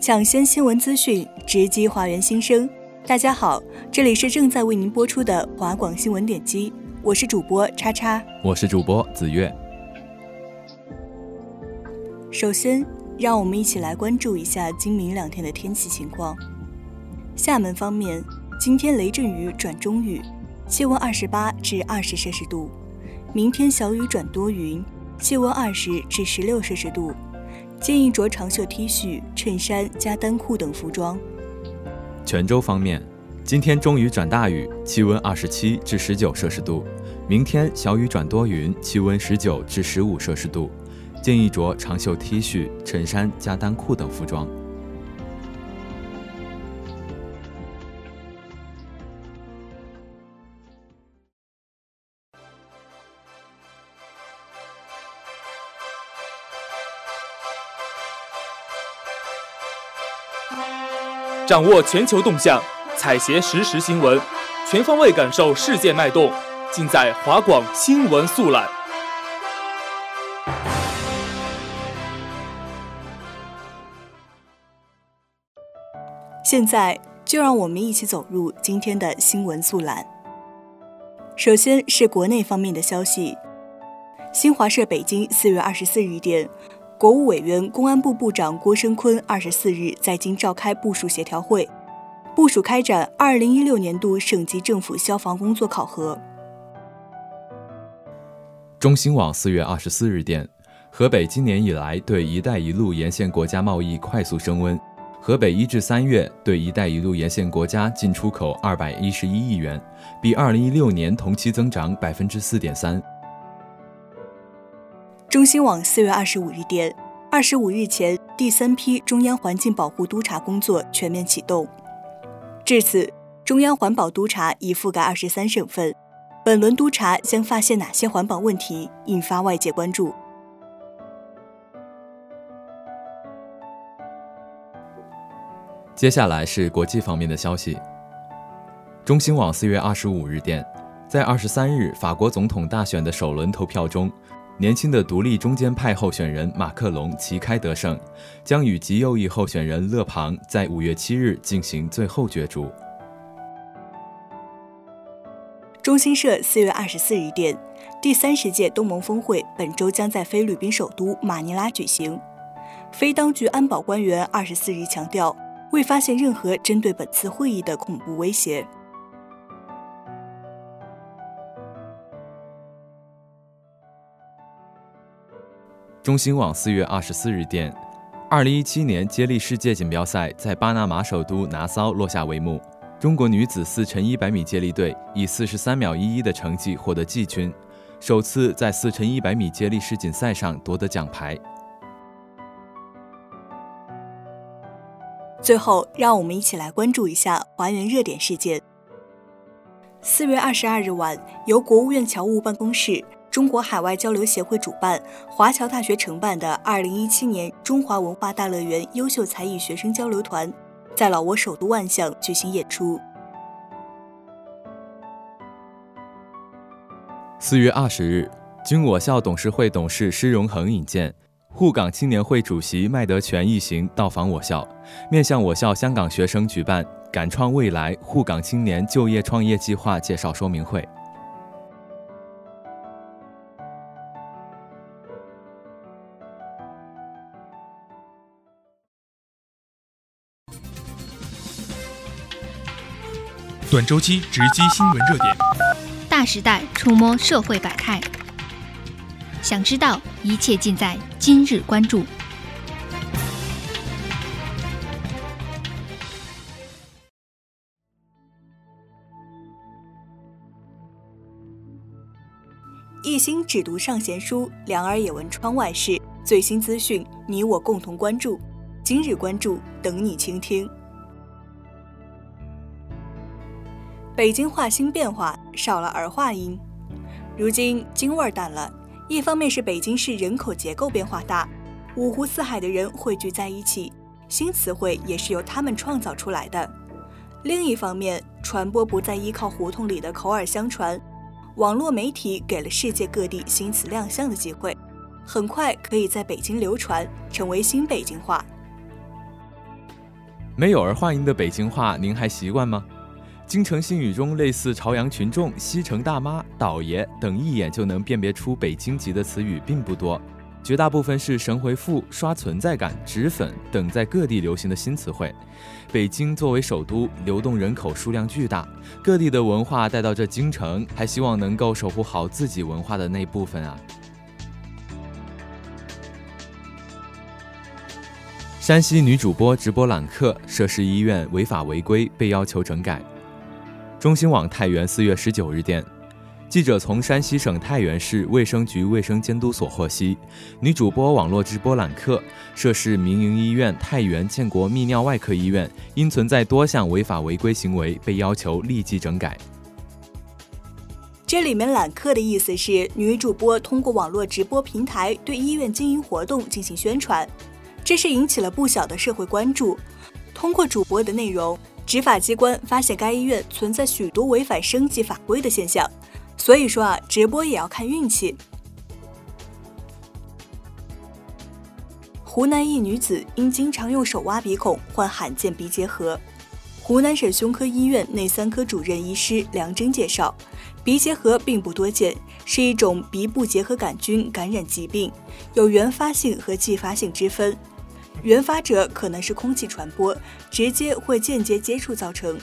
抢先新闻资讯，直击华园新生。大家好，这里是正在为您播出的华广新闻点击，我是主播叉叉，我是主播子月。首先，让我们一起来关注一下今明两天的天气情况。厦门方面，今天雷阵雨转中雨，气温二十八至二十摄氏度；明天小雨转多云，气温二十至十六摄氏度。建议着长袖 T 恤、衬衫加单裤等服装。泉州方面，今天中雨转大雨，气温二十七至十九摄氏度；明天小雨转多云，气温十九至十五摄氏度。建议着长袖 T 恤、衬衫加单裤等服装。掌握全球动向，采撷实时新闻，全方位感受世界脉动，尽在华广新闻速览。现在就让我们一起走入今天的新闻速览。首先是国内方面的消息，新华社北京四月二十四日电。国务委员、公安部部长郭声琨二十四日在京召开部署协调会，部署开展二零一六年度省级政府消防工作考核。中新网四月二十四日电，河北今年以来对“一带一路”沿线国家贸易快速升温，河北一至三月对“一带一路”沿线国家进出口二百一十一亿元，比二零一六年同期增长百分之四点三。中新网四月二十五日电，二十五日前，第三批中央环境保护督查工作全面启动。至此，中央环保督查已覆盖二十三省份。本轮督查将发现哪些环保问题，引发外界关注？接下来是国际方面的消息。中新网四月二十五日电，在二十三日法国总统大选的首轮投票中。年轻的独立中间派候选人马克龙旗开得胜，将与极右翼候选人勒庞在五月七日进行最后角逐。中新社四月二十四日电，第三十届东盟峰会本周将在菲律宾首都马尼拉举行。非当局安保官员二十四日强调，未发现任何针对本次会议的恐怖威胁。中新网四月二十四日电，二零一七年接力世界锦标赛在巴拿马首都拿骚落下帷幕。中国女子四乘一百米接力队以四十三秒一一的成绩获得季军，首次在四乘一百米接力世锦赛上夺得奖牌。最后，让我们一起来关注一下还原热点事件。四月二十二日晚，由国务院侨务办公室。中国海外交流协会主办，华侨大学承办的二零一七年中华文化大乐园优秀才艺学生交流团，在老挝首都万象举行演出。四月二十日，经我校董事会董事施荣恒引荐，沪港青年会主席麦德全一行到访我校，面向我校香港学生举办“敢创未来”沪港青年就业创业计划介绍说明会。短周期直击新闻热点，大时代触摸社会百态。想知道一切尽在今日关注。一心只读圣贤书，两耳也闻窗外事。最新资讯，你我共同关注。今日关注，等你倾听。北京话新变化，少了儿化音。如今京味儿淡了，一方面是北京市人口结构变化大，五湖四海的人汇聚在一起，新词汇也是由他们创造出来的；另一方面，传播不再依靠胡同里的口耳相传，网络媒体给了世界各地新词亮相的机会，很快可以在北京流传，成为新北京话。没有儿化音的北京话，您还习惯吗？京城新语中类似朝阳群众、西城大妈、倒爷等一眼就能辨别出北京籍的词语并不多，绝大部分是神回复、刷存在感、脂粉等在各地流行的新词汇。北京作为首都，流动人口数量巨大，各地的文化带到这京城，还希望能够守护好自己文化的那部分啊。山西女主播直播揽客，涉事医院违法违规，被要求整改。中新网太原四月十九日电，记者从山西省太原市卫生局卫生监督所获悉，女主播网络直播揽客，涉事民营医院太原建国泌尿外科医院，因存在多项违法违规行为，被要求立即整改。这里面揽客的意思是，女主播通过网络直播平台对医院经营活动进行宣传。这是引起了不小的社会关注。通过主播的内容，执法机关发现该医院存在许多违反升级法规的现象。所以说啊，直播也要看运气。湖南一女子因经常用手挖鼻孔患罕见鼻结核。湖南省胸科医院内三科主任医师梁真介绍，鼻结核并不多见，是一种鼻部结核杆菌感染疾病，有原发性和继发性之分。原发者可能是空气传播，直接或间接接触造成；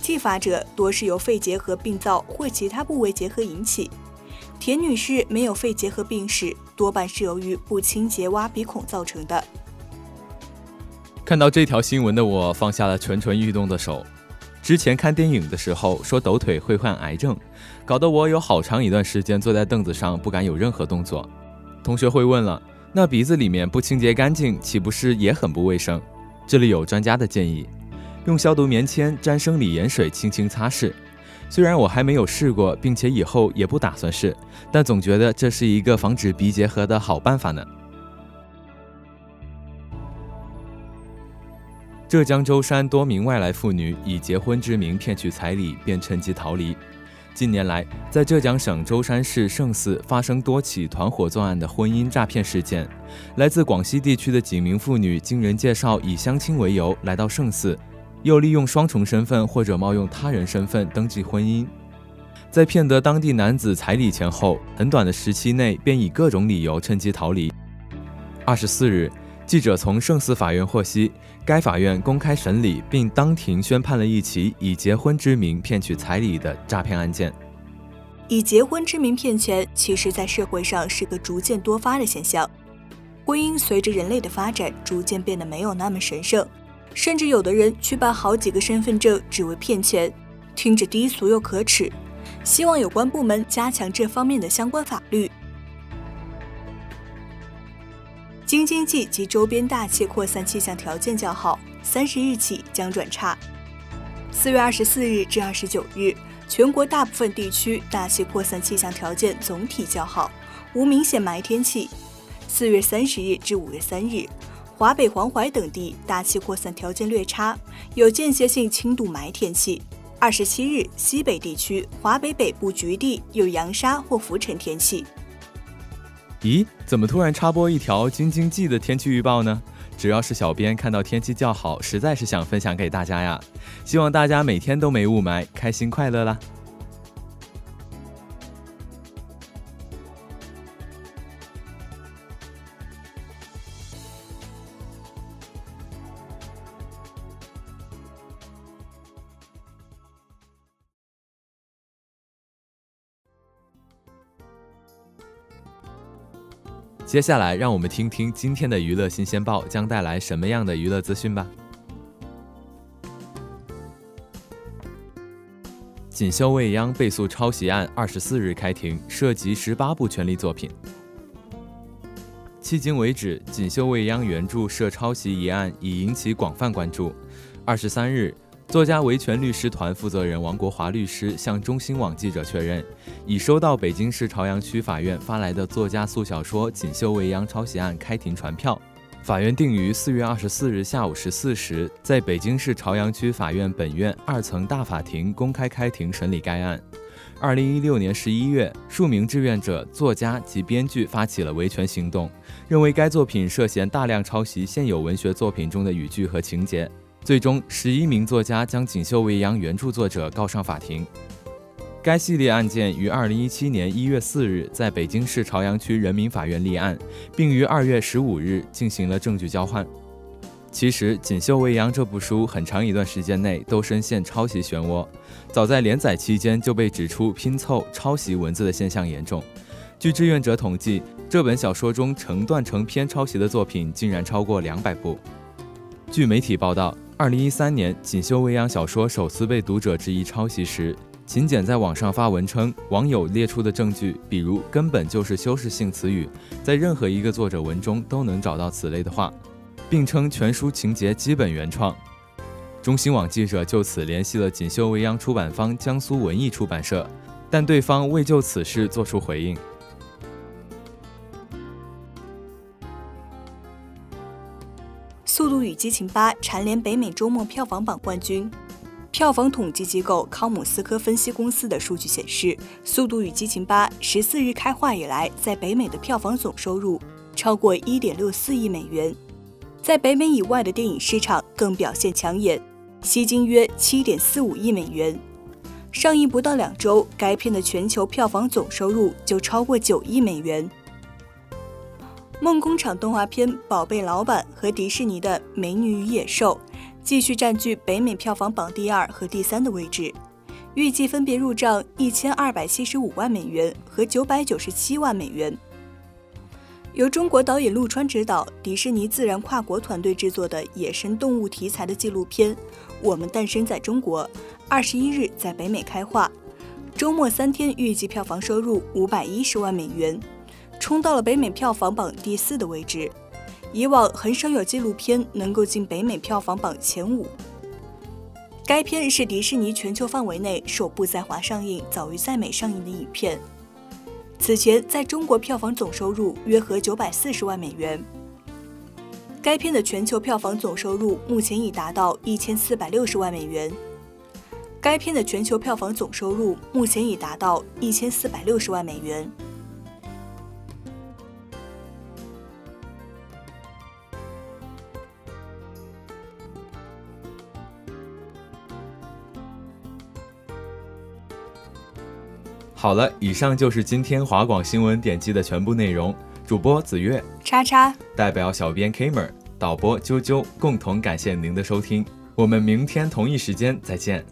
继发者多是由肺结核病灶或其他部位结核引起。田女士没有肺结核病史，多半是由于不清洁挖鼻孔造成的。看到这条新闻的我放下了蠢蠢欲动的手。之前看电影的时候说抖腿会患癌症，搞得我有好长一段时间坐在凳子上不敢有任何动作。同学会问了。那鼻子里面不清洁干净，岂不是也很不卫生？这里有专家的建议，用消毒棉签沾生理盐水轻轻擦拭。虽然我还没有试过，并且以后也不打算试，但总觉得这是一个防止鼻结核的好办法呢。浙江舟山多名外来妇女以结婚之名骗取彩礼，便趁机逃离。近年来，在浙江省舟山市圣寺发生多起团伙作案的婚姻诈骗事件。来自广西地区的几名妇女经人介绍，以相亲为由来到圣寺，又利用双重身份或者冒用他人身份登记婚姻。在骗得当地男子彩礼钱后，很短的时期内便以各种理由趁机逃离。二十四日。记者从圣寺法院获悉，该法院公开审理并当庭宣判了一起以结婚之名骗取彩礼的诈骗案件。以结婚之名骗钱，其实在社会上是个逐渐多发的现象。婚姻随着人类的发展，逐渐变得没有那么神圣，甚至有的人去办好几个身份证，只为骗钱，听着低俗又可耻。希望有关部门加强这方面的相关法律。京津冀及周边大气扩散气象条件较好，三十日起将转差。四月二十四日至二十九日，全国大部分地区大气扩散气象条件总体较好，无明显霾天气。四月三十日至五月三日，华北、黄淮等地大气扩散条件略差，有间歇性轻度霾天气。二十七日，西北地区、华北北部局地有扬沙或浮尘天气。咦，怎么突然插播一条京津冀的天气预报呢？主要是小编看到天气较好，实在是想分享给大家呀。希望大家每天都没雾霾，开心快乐啦！接下来，让我们听听今天的娱乐新鲜报将带来什么样的娱乐资讯吧。锦绣未央被诉抄袭案二十四日开庭，涉及十八部权利作品。迄今为止，锦绣未央原著涉抄袭一案已引起广泛关注。二十三日。作家维权律师团负责人王国华律师向中新网记者确认，已收到北京市朝阳区法院发来的作家诉小说《锦绣未央》抄袭案开庭传票。法院定于四月二十四日下午十四时，在北京市朝阳区法院本院二层大法庭公开开庭审理该案。二零一六年十一月，数名志愿者、作家及编剧发起了维权行动，认为该作品涉嫌大量抄袭现有文学作品中的语句和情节。最终，十一名作家将《锦绣未央》原著作者告上法庭。该系列案件于二零一七年一月四日在北京市朝阳区人民法院立案，并于二月十五日进行了证据交换。其实，《锦绣未央》这部书很长一段时间内都深陷抄袭漩涡，早在连载期间就被指出拼凑、抄袭文字的现象严重。据志愿者统计，这本小说中成段成篇抄袭的作品竟然超过两百部。据媒体报道，二零一三年《锦绣未央》小说首次被读者质疑抄袭时。秦简在网上发文称，网友列出的证据，比如根本就是修饰性词语，在任何一个作者文中都能找到此类的话，并称全书情节基本原创。中新网记者就此联系了锦绣未央出版方江苏文艺出版社，但对方未就此事作出回应。《速度与激情八》蝉联北美周末票房榜冠军。票房统计机构康姆斯科分析公司的数据显示，《速度与激情八》十四日开画以来，在北美的票房总收入超过一点六四亿美元，在北美以外的电影市场更表现抢眼，吸金约七点四五亿美元。上映不到两周，该片的全球票房总收入就超过九亿美元。梦工厂动画片《宝贝老板》和迪士尼的《美女与野兽》。继续占据北美票房榜第二和第三的位置，预计分别入账一千二百七十五万美元和九百九十七万美元。由中国导演陆川执导、迪士尼自然跨国团队制作的野生动物题材的纪录片《我们诞生在中国》，二十一日在北美开画，周末三天预计票房收入五百一十万美元，冲到了北美票房榜第四的位置。以往很少有纪录片能够进北美票房榜前五。该片是迪士尼全球范围内首部在华上映、早于在美上映的影片。此前在中国票房总收入约合九百四十万美元。该片的全球票房总收入目前已达到一千四百六十万美元。该片的全球票房总收入目前已达到一千四百六十万美元。好了，以上就是今天华广新闻点击的全部内容。主播子月，叉叉，代表小编 Kamer，导播啾啾，共同感谢您的收听。我们明天同一时间再见。